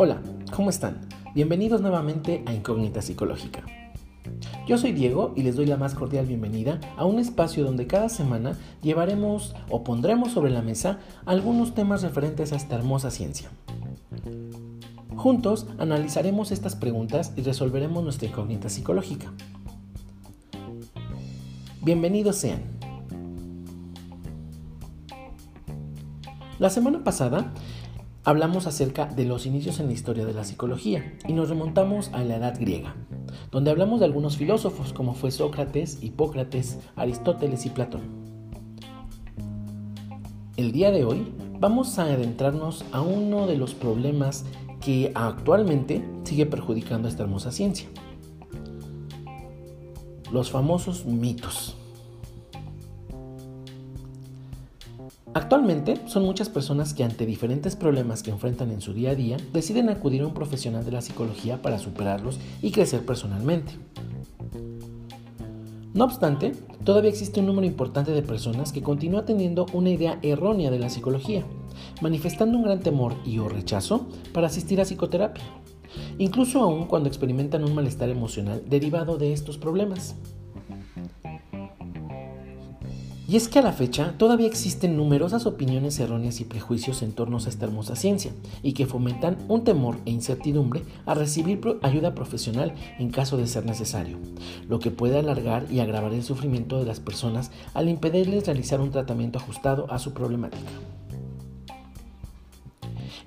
Hola, ¿cómo están? Bienvenidos nuevamente a Incógnita Psicológica. Yo soy Diego y les doy la más cordial bienvenida a un espacio donde cada semana llevaremos o pondremos sobre la mesa algunos temas referentes a esta hermosa ciencia. Juntos analizaremos estas preguntas y resolveremos nuestra incógnita psicológica. Bienvenidos sean. La semana pasada hablamos acerca de los inicios en la historia de la psicología y nos remontamos a la edad griega, donde hablamos de algunos filósofos como fue Sócrates, Hipócrates, Aristóteles y Platón. El día de hoy vamos a adentrarnos a uno de los problemas que actualmente sigue perjudicando a esta hermosa ciencia. Los famosos mitos. Actualmente son muchas personas que ante diferentes problemas que enfrentan en su día a día deciden acudir a un profesional de la psicología para superarlos y crecer personalmente. No obstante, todavía existe un número importante de personas que continúa teniendo una idea errónea de la psicología, manifestando un gran temor y o rechazo para asistir a psicoterapia, incluso aún cuando experimentan un malestar emocional derivado de estos problemas. Y es que a la fecha todavía existen numerosas opiniones erróneas y prejuicios en torno a esta hermosa ciencia y que fomentan un temor e incertidumbre a recibir ayuda profesional en caso de ser necesario, lo que puede alargar y agravar el sufrimiento de las personas al impedirles realizar un tratamiento ajustado a su problemática.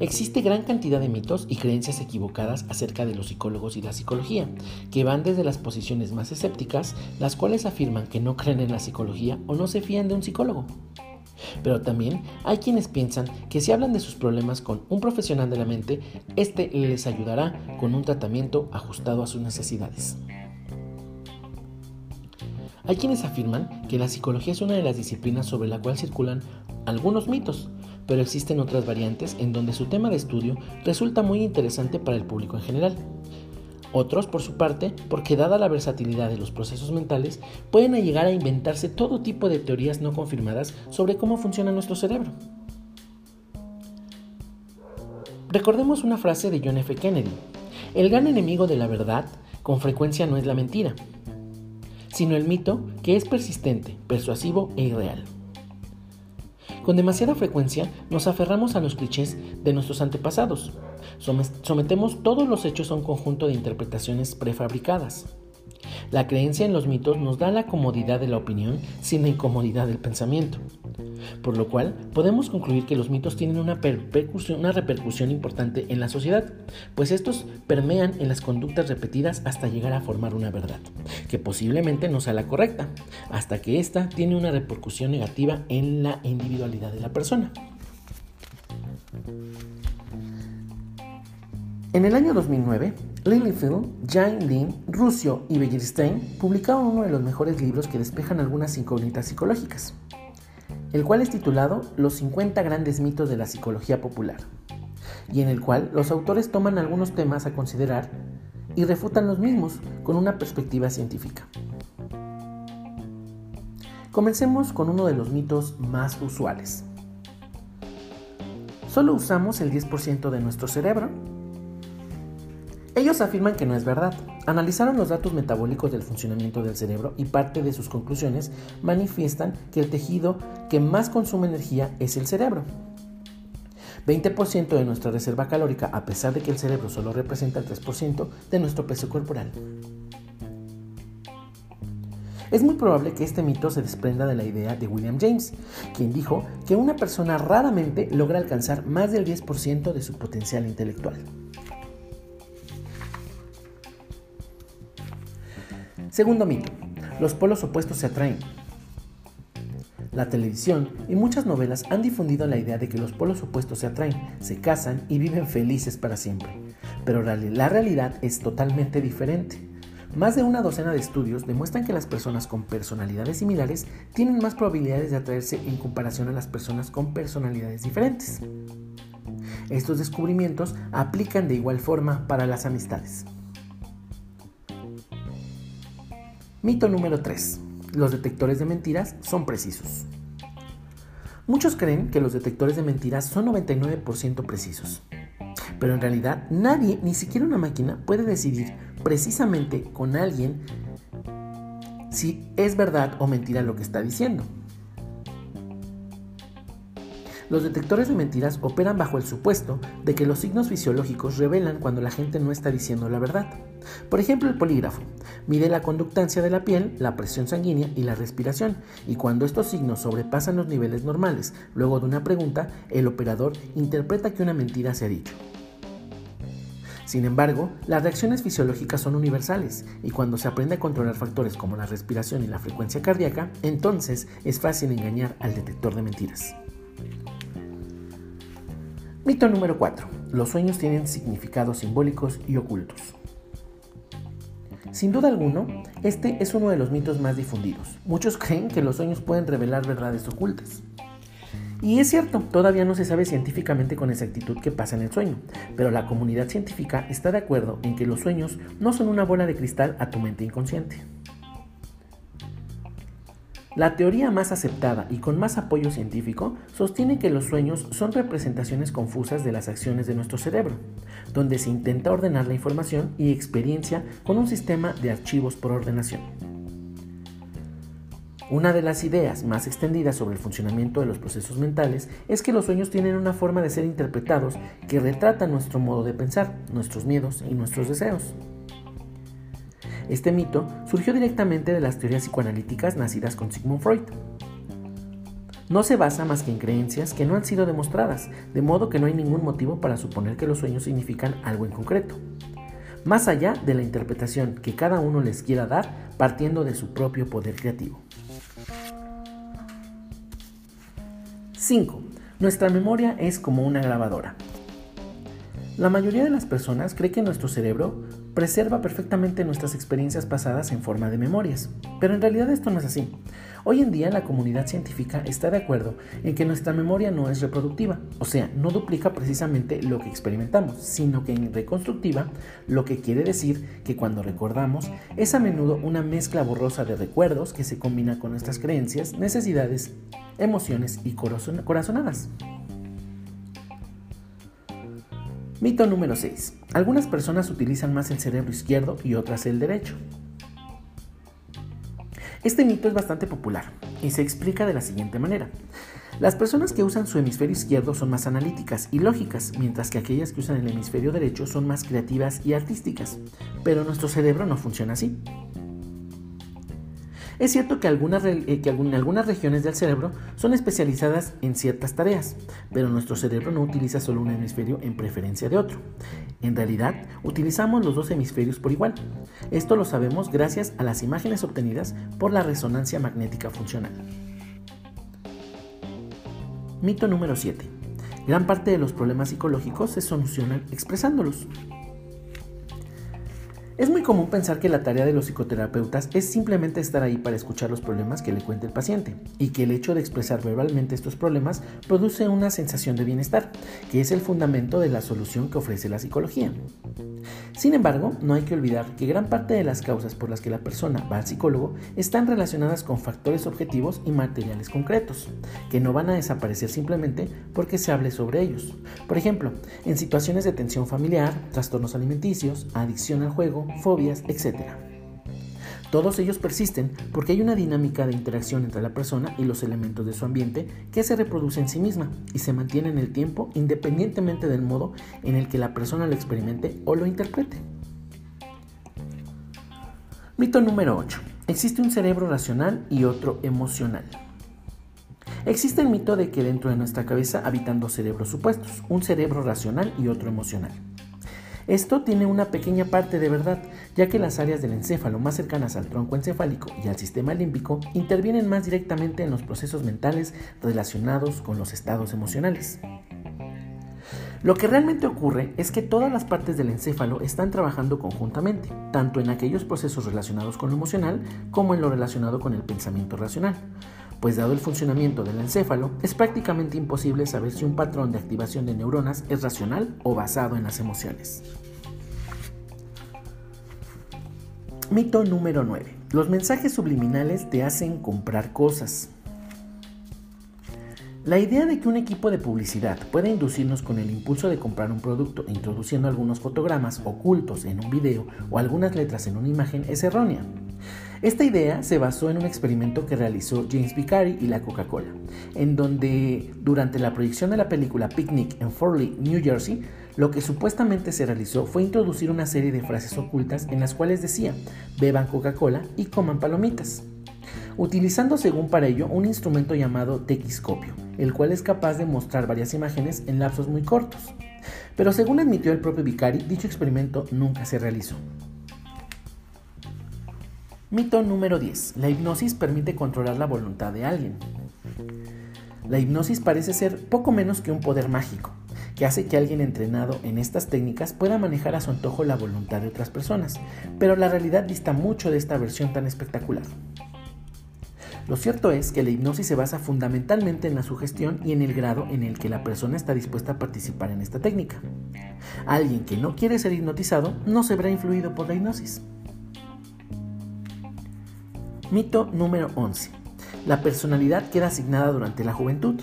Existe gran cantidad de mitos y creencias equivocadas acerca de los psicólogos y la psicología, que van desde las posiciones más escépticas, las cuales afirman que no creen en la psicología o no se fían de un psicólogo. Pero también hay quienes piensan que si hablan de sus problemas con un profesional de la mente, este les ayudará con un tratamiento ajustado a sus necesidades. Hay quienes afirman que la psicología es una de las disciplinas sobre la cual circulan algunos mitos, pero existen otras variantes en donde su tema de estudio resulta muy interesante para el público en general. Otros, por su parte, porque dada la versatilidad de los procesos mentales, pueden llegar a inventarse todo tipo de teorías no confirmadas sobre cómo funciona nuestro cerebro. Recordemos una frase de John F. Kennedy. El gran enemigo de la verdad con frecuencia no es la mentira, sino el mito que es persistente, persuasivo e irreal. Con demasiada frecuencia nos aferramos a los clichés de nuestros antepasados. Sometemos todos los hechos a un conjunto de interpretaciones prefabricadas. La creencia en los mitos nos da la comodidad de la opinión sin la incomodidad del pensamiento. Por lo cual, podemos concluir que los mitos tienen una, repercusión importante en la sociedad, pues estos permean en las conductas repetidas hasta llegar a formar una verdad, que posiblemente no sea la correcta, hasta que ésta tiene una repercusión negativa en la individualidad de la persona. En el año 2009, Lillyfield, Jane Lin, Rusio y Begiristain publicaron uno de los mejores libros que despejan algunas incógnitas psicológicas, el cual es titulado Los 50 grandes mitos de la psicología popular, y en el cual los autores toman algunos temas a considerar y refutan los mismos con una perspectiva científica. Comencemos con uno de los mitos más usuales. Solo usamos el 10% de nuestro cerebro ellos afirman que no es verdad. Analizaron los datos metabólicos del funcionamiento del cerebro y parte de sus conclusiones manifiestan que el tejido que más consume energía es el cerebro. 20% de nuestra reserva calórica, a pesar de que el cerebro solo representa el 3% de nuestro peso corporal. Es muy probable que este mito se desprenda de la idea de William James, quien dijo que una persona raramente logra alcanzar más del 10% de su potencial intelectual. Segundo mito, los polos opuestos se atraen. La televisión y muchas novelas han difundido la idea de que los polos opuestos se atraen, se casan y viven felices para siempre. Pero la realidad es totalmente diferente. Más de una docena de estudios demuestran que las personas con personalidades similares tienen más probabilidades de atraerse en comparación a las personas con personalidades diferentes. Estos descubrimientos aplican de igual forma para las amistades. Mito número 3. Los detectores de mentiras son precisos. Muchos creen que los detectores de mentiras son 99% precisos. Pero en realidad nadie, ni siquiera una máquina, puede decidir precisamente con alguien si es verdad o mentira lo que está diciendo. Los detectores de mentiras operan bajo el supuesto de que los signos fisiológicos revelan cuando la gente no está diciendo la verdad. Por ejemplo, el polígrafo mide la conductancia de la piel, la presión sanguínea y la respiración, y cuando estos signos sobrepasan los niveles normales, luego de una pregunta, el operador interpreta que una mentira se ha dicho. Sin embargo, las reacciones fisiológicas son universales y cuando se aprende a controlar factores como la respiración y la frecuencia cardíaca, entonces es fácil engañar al detector de mentiras. Mito número 4. Los sueños tienen significados simbólicos y ocultos. Sin duda alguno, este es uno de los mitos más difundidos. Muchos creen que los sueños pueden revelar verdades ocultas. Y es cierto, todavía no se sabe científicamente con exactitud qué pasa en el sueño, pero la comunidad científica está de acuerdo en que los sueños no son una bola de cristal a tu mente inconsciente. La teoría más aceptada y con más apoyo científico sostiene que los sueños son representaciones confusas de las acciones de nuestro cerebro, donde se intenta ordenar la información y experiencia con un sistema de archivos por ordenación. Una de las ideas más extendidas sobre el funcionamiento de los procesos mentales es que los sueños tienen una forma de ser interpretados que retrata nuestro modo de pensar, nuestros miedos y nuestros deseos. Este mito surgió directamente de las teorías psicoanalíticas nacidas con Sigmund Freud. No se basa más que en creencias que no han sido demostradas, de modo que no hay ningún motivo para suponer que los sueños significan algo en concreto, más allá de la interpretación que cada uno les quiera dar partiendo de su propio poder creativo. 5. Nuestra memoria es como una grabadora. La mayoría de las personas cree que nuestro cerebro preserva perfectamente nuestras experiencias pasadas en forma de memorias, pero en realidad esto no es así. Hoy en día la comunidad científica está de acuerdo en que nuestra memoria no es reproductiva, o sea, no duplica precisamente lo que experimentamos, sino que es reconstructiva, lo que quiere decir que cuando recordamos es a menudo una mezcla borrosa de recuerdos que se combina con nuestras creencias, necesidades, emociones y corazonadas. Mito número 6. Algunas personas utilizan más el cerebro izquierdo y otras el derecho. Este mito es bastante popular y se explica de la siguiente manera. Las personas que usan su hemisferio izquierdo son más analíticas y lógicas, mientras que aquellas que usan el hemisferio derecho son más creativas y artísticas. Pero nuestro cerebro no funciona así. Es cierto que, algunas, eh, que algunas regiones del cerebro son especializadas en ciertas tareas, pero nuestro cerebro no utiliza solo un hemisferio en preferencia de otro. En realidad, utilizamos los dos hemisferios por igual. Esto lo sabemos gracias a las imágenes obtenidas por la resonancia magnética funcional. Mito número 7. Gran parte de los problemas psicológicos se solucionan expresándolos. Es muy común pensar que la tarea de los psicoterapeutas es simplemente estar ahí para escuchar los problemas que le cuenta el paciente y que el hecho de expresar verbalmente estos problemas produce una sensación de bienestar, que es el fundamento de la solución que ofrece la psicología. Sin embargo, no hay que olvidar que gran parte de las causas por las que la persona va al psicólogo están relacionadas con factores objetivos y materiales concretos, que no van a desaparecer simplemente porque se hable sobre ellos. Por ejemplo, en situaciones de tensión familiar, trastornos alimenticios, adicción al juego, fobias, etc. Todos ellos persisten porque hay una dinámica de interacción entre la persona y los elementos de su ambiente que se reproduce en sí misma y se mantiene en el tiempo independientemente del modo en el que la persona lo experimente o lo interprete. Mito número 8. Existe un cerebro racional y otro emocional. Existe el mito de que dentro de nuestra cabeza habitan dos cerebros supuestos, un cerebro racional y otro emocional. Esto tiene una pequeña parte de verdad, ya que las áreas del encéfalo más cercanas al tronco encefálico y al sistema límbico intervienen más directamente en los procesos mentales relacionados con los estados emocionales. Lo que realmente ocurre es que todas las partes del encéfalo están trabajando conjuntamente, tanto en aquellos procesos relacionados con lo emocional como en lo relacionado con el pensamiento racional. Pues dado el funcionamiento del encéfalo, es prácticamente imposible saber si un patrón de activación de neuronas es racional o basado en las emociones. Mito número 9. Los mensajes subliminales te hacen comprar cosas. La idea de que un equipo de publicidad pueda inducirnos con el impulso de comprar un producto introduciendo algunos fotogramas ocultos en un video o algunas letras en una imagen es errónea. Esta idea se basó en un experimento que realizó James Vicari y la Coca-Cola, en donde durante la proyección de la película Picnic en Fort Lee, New Jersey, lo que supuestamente se realizó fue introducir una serie de frases ocultas en las cuales decía, beban Coca-Cola y coman palomitas utilizando según para ello un instrumento llamado tequiscopio, el cual es capaz de mostrar varias imágenes en lapsos muy cortos. Pero según admitió el propio Vicari, dicho experimento nunca se realizó. Mito número 10. La hipnosis permite controlar la voluntad de alguien. La hipnosis parece ser poco menos que un poder mágico, que hace que alguien entrenado en estas técnicas pueda manejar a su antojo la voluntad de otras personas, pero la realidad dista mucho de esta versión tan espectacular. Lo cierto es que la hipnosis se basa fundamentalmente en la sugestión y en el grado en el que la persona está dispuesta a participar en esta técnica. Alguien que no quiere ser hipnotizado no se verá influido por la hipnosis. Mito número 11. La personalidad queda asignada durante la juventud.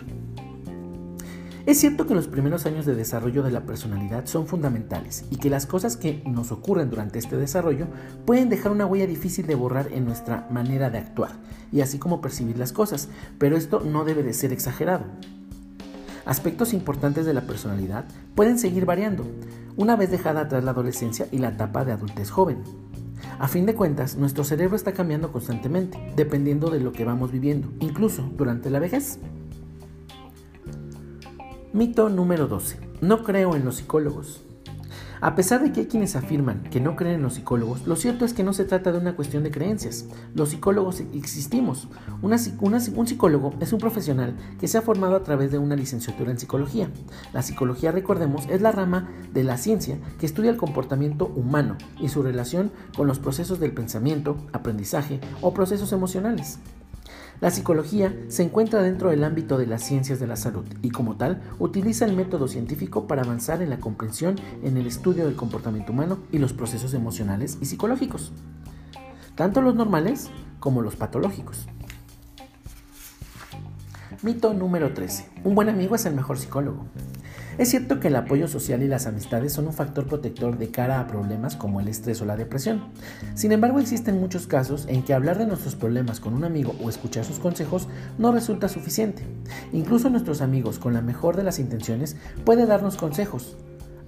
Es cierto que los primeros años de desarrollo de la personalidad son fundamentales y que las cosas que nos ocurren durante este desarrollo pueden dejar una huella difícil de borrar en nuestra manera de actuar y así como percibir las cosas, pero esto no debe de ser exagerado. Aspectos importantes de la personalidad pueden seguir variando, una vez dejada atrás la adolescencia y la etapa de adultez joven. A fin de cuentas, nuestro cerebro está cambiando constantemente, dependiendo de lo que vamos viviendo, incluso durante la vejez. Mito número 12. No creo en los psicólogos. A pesar de que hay quienes afirman que no creen en los psicólogos, lo cierto es que no se trata de una cuestión de creencias. Los psicólogos existimos. un psicólogo es un profesional que se ha formado a través de una licenciatura en psicología. La psicología, recordemos, es la rama de la ciencia que estudia el comportamiento humano y su relación con los procesos del pensamiento, aprendizaje o procesos emocionales. La psicología se encuentra dentro del ámbito de las ciencias de la salud y como tal utiliza el método científico para avanzar en la comprensión en el estudio del comportamiento humano y los procesos emocionales y psicológicos, tanto los normales como los patológicos. Mito número 13. Un buen amigo es el mejor psicólogo. Es cierto que el apoyo social y las amistades son un factor protector de cara a problemas como el estrés o la depresión. Sin embargo, existen muchos casos en que hablar de nuestros problemas con un amigo o escuchar sus consejos no resulta suficiente. Incluso nuestros amigos, con la mejor de las intenciones, pueden darnos consejos,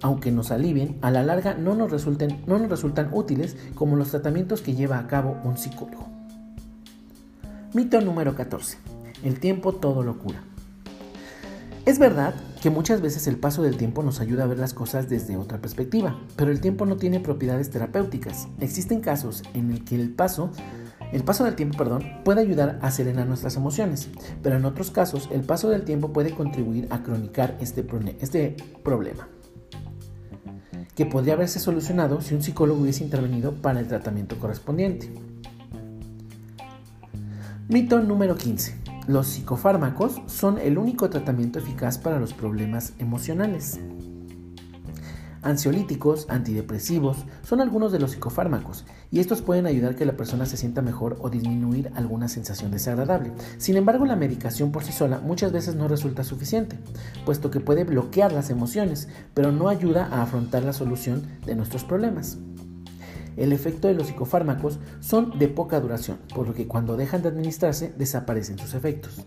aunque nos alivien, a la larga no nos, resulten, no nos resultan útiles como los tratamientos que lleva a cabo un psicólogo. Mito número 14. El tiempo todo lo cura. Es verdad que muchas veces el paso del tiempo nos ayuda a ver las cosas desde otra perspectiva, pero el tiempo no tiene propiedades terapéuticas. Existen casos en el que el paso el paso del tiempo, perdón, puede ayudar a serenar nuestras emociones, pero en otros casos el paso del tiempo puede contribuir a cronicar este, este problema, que podría haberse solucionado si un psicólogo hubiese intervenido para el tratamiento correspondiente. Mito número 15. Los psicofármacos son el único tratamiento eficaz para los problemas emocionales. Ansiolíticos, antidepresivos son algunos de los psicofármacos y estos pueden ayudar a que la persona se sienta mejor o disminuir alguna sensación desagradable. Sin embargo, la medicación por sí sola muchas veces no resulta suficiente, puesto que puede bloquear las emociones, pero no ayuda a afrontar la solución de nuestros problemas el efecto de los psicofármacos son de poca duración, por lo que cuando dejan de administrarse desaparecen sus efectos.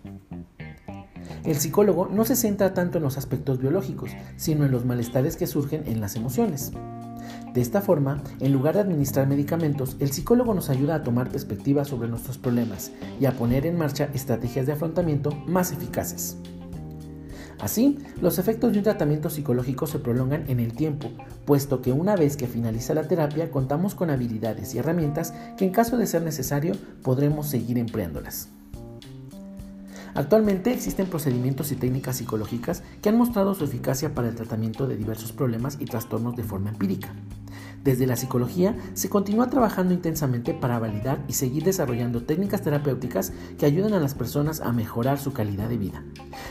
El psicólogo no se centra tanto en los aspectos biológicos, sino en los malestares que surgen en las emociones. De esta forma, en lugar de administrar medicamentos, el psicólogo nos ayuda a tomar perspectiva sobre nuestros problemas y a poner en marcha estrategias de afrontamiento más eficaces. Así, los efectos de un tratamiento psicológico se prolongan en el tiempo, puesto que una vez que finaliza la terapia contamos con habilidades y herramientas que en caso de ser necesario podremos seguir empleándolas. Actualmente existen procedimientos y técnicas psicológicas que han mostrado su eficacia para el tratamiento de diversos problemas y trastornos de forma empírica. Desde la psicología se continúa trabajando intensamente para validar y seguir desarrollando técnicas terapéuticas que ayuden a las personas a mejorar su calidad de vida,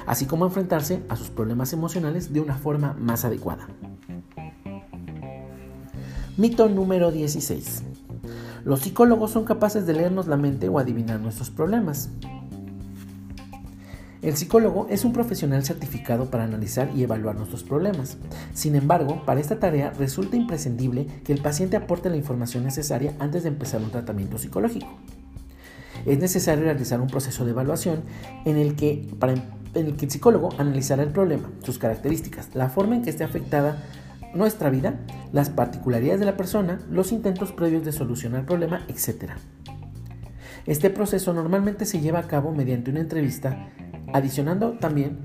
así como a enfrentarse a sus problemas emocionales de una forma más adecuada. Mito número 16. Los psicólogos son capaces de leernos la mente o adivinar nuestros problemas. El psicólogo es un profesional certificado para analizar y evaluar nuestros problemas. Sin embargo, para esta tarea resulta imprescindible que el paciente aporte la información necesaria antes de empezar un tratamiento psicológico. Es necesario realizar un proceso de evaluación en el que, en el, que el psicólogo analizará el problema, sus características, la forma en que esté afectada nuestra vida, las particularidades de la persona, los intentos previos de solucionar el problema, etc. Este proceso normalmente se lleva a cabo mediante una entrevista Adicionando también,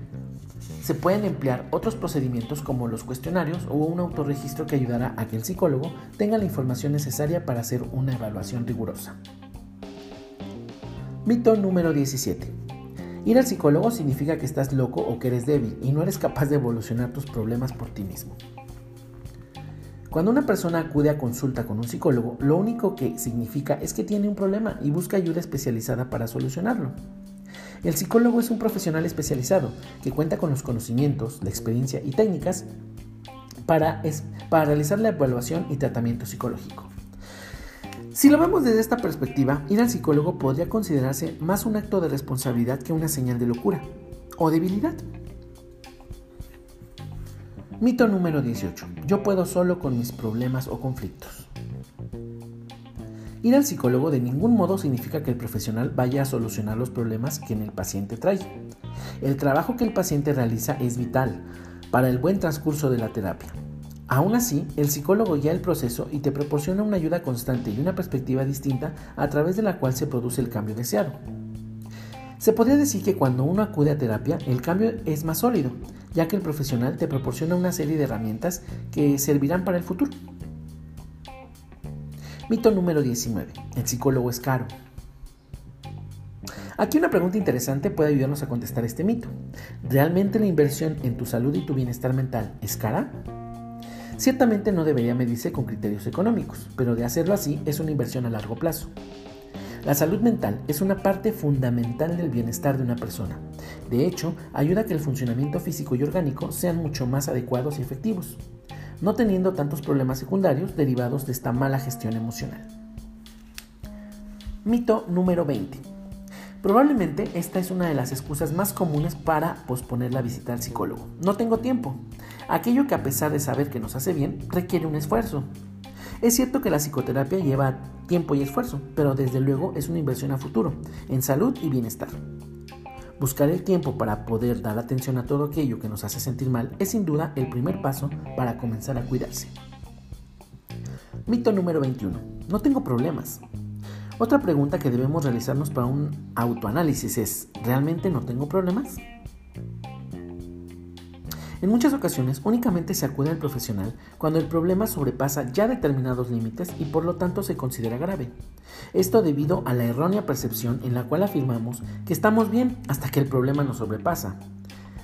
se pueden emplear otros procedimientos como los cuestionarios o un autorregistro que ayudará a que el psicólogo tenga la información necesaria para hacer una evaluación rigurosa. Mito número 17. Ir al psicólogo significa que estás loco o que eres débil y no eres capaz de evolucionar tus problemas por ti mismo. Cuando una persona acude a consulta con un psicólogo, lo único que significa es que tiene un problema y busca ayuda especializada para solucionarlo. El psicólogo es un profesional especializado que cuenta con los conocimientos, la experiencia y técnicas para, para realizar la evaluación y tratamiento psicológico. Si lo vemos desde esta perspectiva, ir al psicólogo podría considerarse más un acto de responsabilidad que una señal de locura o debilidad. Mito número 18. Yo puedo solo con mis problemas o conflictos. Ir al psicólogo de ningún modo significa que el profesional vaya a solucionar los problemas que en el paciente trae. El trabajo que el paciente realiza es vital para el buen transcurso de la terapia. Aún así, el psicólogo guía el proceso y te proporciona una ayuda constante y una perspectiva distinta a través de la cual se produce el cambio deseado. Se podría decir que cuando uno acude a terapia, el cambio es más sólido, ya que el profesional te proporciona una serie de herramientas que servirán para el futuro. Mito número 19. El psicólogo es caro. Aquí una pregunta interesante puede ayudarnos a contestar este mito. ¿Realmente la inversión en tu salud y tu bienestar mental es cara? Ciertamente no debería medirse con criterios económicos, pero de hacerlo así es una inversión a largo plazo. La salud mental es una parte fundamental del bienestar de una persona. De hecho, ayuda a que el funcionamiento físico y orgánico sean mucho más adecuados y efectivos no teniendo tantos problemas secundarios derivados de esta mala gestión emocional. Mito número 20. Probablemente esta es una de las excusas más comunes para posponer la visita al psicólogo. No tengo tiempo. Aquello que a pesar de saber que nos hace bien, requiere un esfuerzo. Es cierto que la psicoterapia lleva tiempo y esfuerzo, pero desde luego es una inversión a futuro, en salud y bienestar. Buscar el tiempo para poder dar atención a todo aquello que nos hace sentir mal es sin duda el primer paso para comenzar a cuidarse. Mito número 21. No tengo problemas. Otra pregunta que debemos realizarnos para un autoanálisis es, ¿realmente no tengo problemas? En muchas ocasiones únicamente se acude al profesional cuando el problema sobrepasa ya determinados límites y por lo tanto se considera grave. Esto debido a la errónea percepción en la cual afirmamos que estamos bien hasta que el problema nos sobrepasa.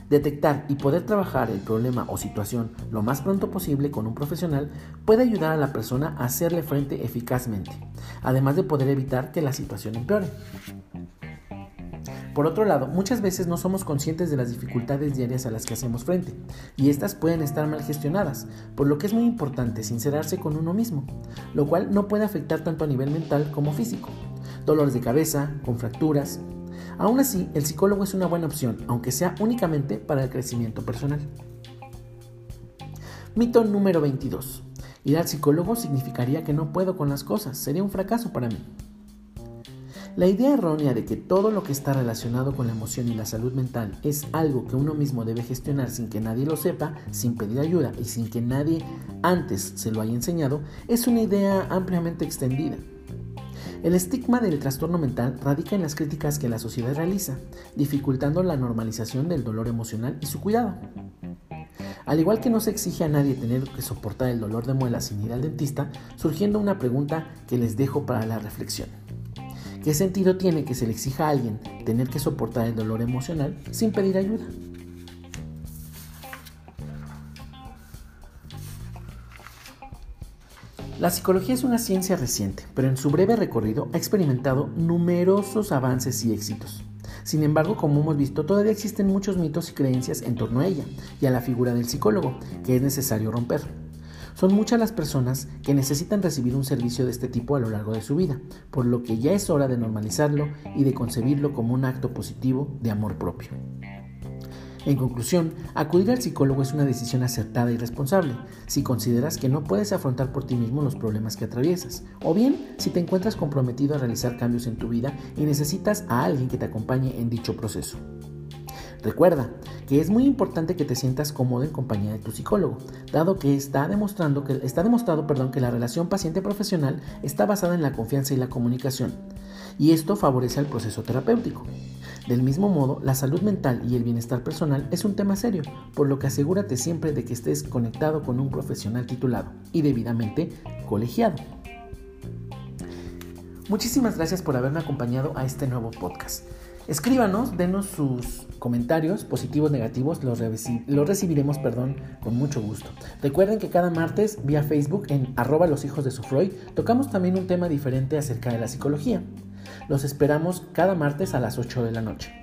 Detectar y poder trabajar el problema o situación lo más pronto posible con un profesional puede ayudar a la persona a hacerle frente eficazmente, además de poder evitar que la situación empeore. Por otro lado, muchas veces no somos conscientes de las dificultades diarias a las que hacemos frente, y estas pueden estar mal gestionadas, por lo que es muy importante sincerarse con uno mismo, lo cual no puede afectar tanto a nivel mental como físico. Dolores de cabeza, con fracturas. Aún así, el psicólogo es una buena opción, aunque sea únicamente para el crecimiento personal. Mito número 22. Ir al psicólogo significaría que no puedo con las cosas, sería un fracaso para mí. La idea errónea de que todo lo que está relacionado con la emoción y la salud mental es algo que uno mismo debe gestionar sin que nadie lo sepa, sin pedir ayuda y sin que nadie antes se lo haya enseñado, es una idea ampliamente extendida. El estigma del trastorno mental radica en las críticas que la sociedad realiza, dificultando la normalización del dolor emocional y su cuidado. Al igual que no se exige a nadie tener que soportar el dolor de muela sin ir al dentista, surgiendo una pregunta que les dejo para la reflexión. ¿Qué sentido tiene que se le exija a alguien tener que soportar el dolor emocional sin pedir ayuda? La psicología es una ciencia reciente, pero en su breve recorrido ha experimentado numerosos avances y éxitos. Sin embargo, como hemos visto, todavía existen muchos mitos y creencias en torno a ella y a la figura del psicólogo, que es necesario romper. Son muchas las personas que necesitan recibir un servicio de este tipo a lo largo de su vida, por lo que ya es hora de normalizarlo y de concebirlo como un acto positivo de amor propio. En conclusión, acudir al psicólogo es una decisión acertada y responsable si consideras que no puedes afrontar por ti mismo los problemas que atraviesas, o bien si te encuentras comprometido a realizar cambios en tu vida y necesitas a alguien que te acompañe en dicho proceso. Recuerda que es muy importante que te sientas cómodo en compañía de tu psicólogo, dado que está, demostrando que, está demostrado perdón, que la relación paciente-profesional está basada en la confianza y la comunicación, y esto favorece el proceso terapéutico. Del mismo modo, la salud mental y el bienestar personal es un tema serio, por lo que asegúrate siempre de que estés conectado con un profesional titulado y debidamente colegiado. Muchísimas gracias por haberme acompañado a este nuevo podcast. Escríbanos, denos sus comentarios, positivos, negativos, los, recibiremos perdón, con mucho gusto. Recuerden que cada martes vía Facebook en arroba los hijos de su Freud tocamos también un tema diferente acerca de la psicología. Los esperamos cada martes a las 8 de la noche.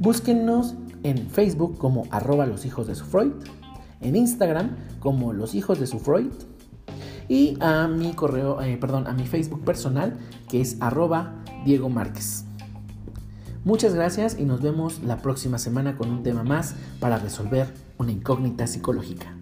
Búsquennos en Facebook como arroba los hijos de su Freud, en Instagram como los hijos de su Freud y a mi correo, eh, perdón, a mi Facebook personal que es arroba Diego Márquez. Muchas gracias y nos vemos la próxima semana con un tema más para resolver una incógnita psicológica.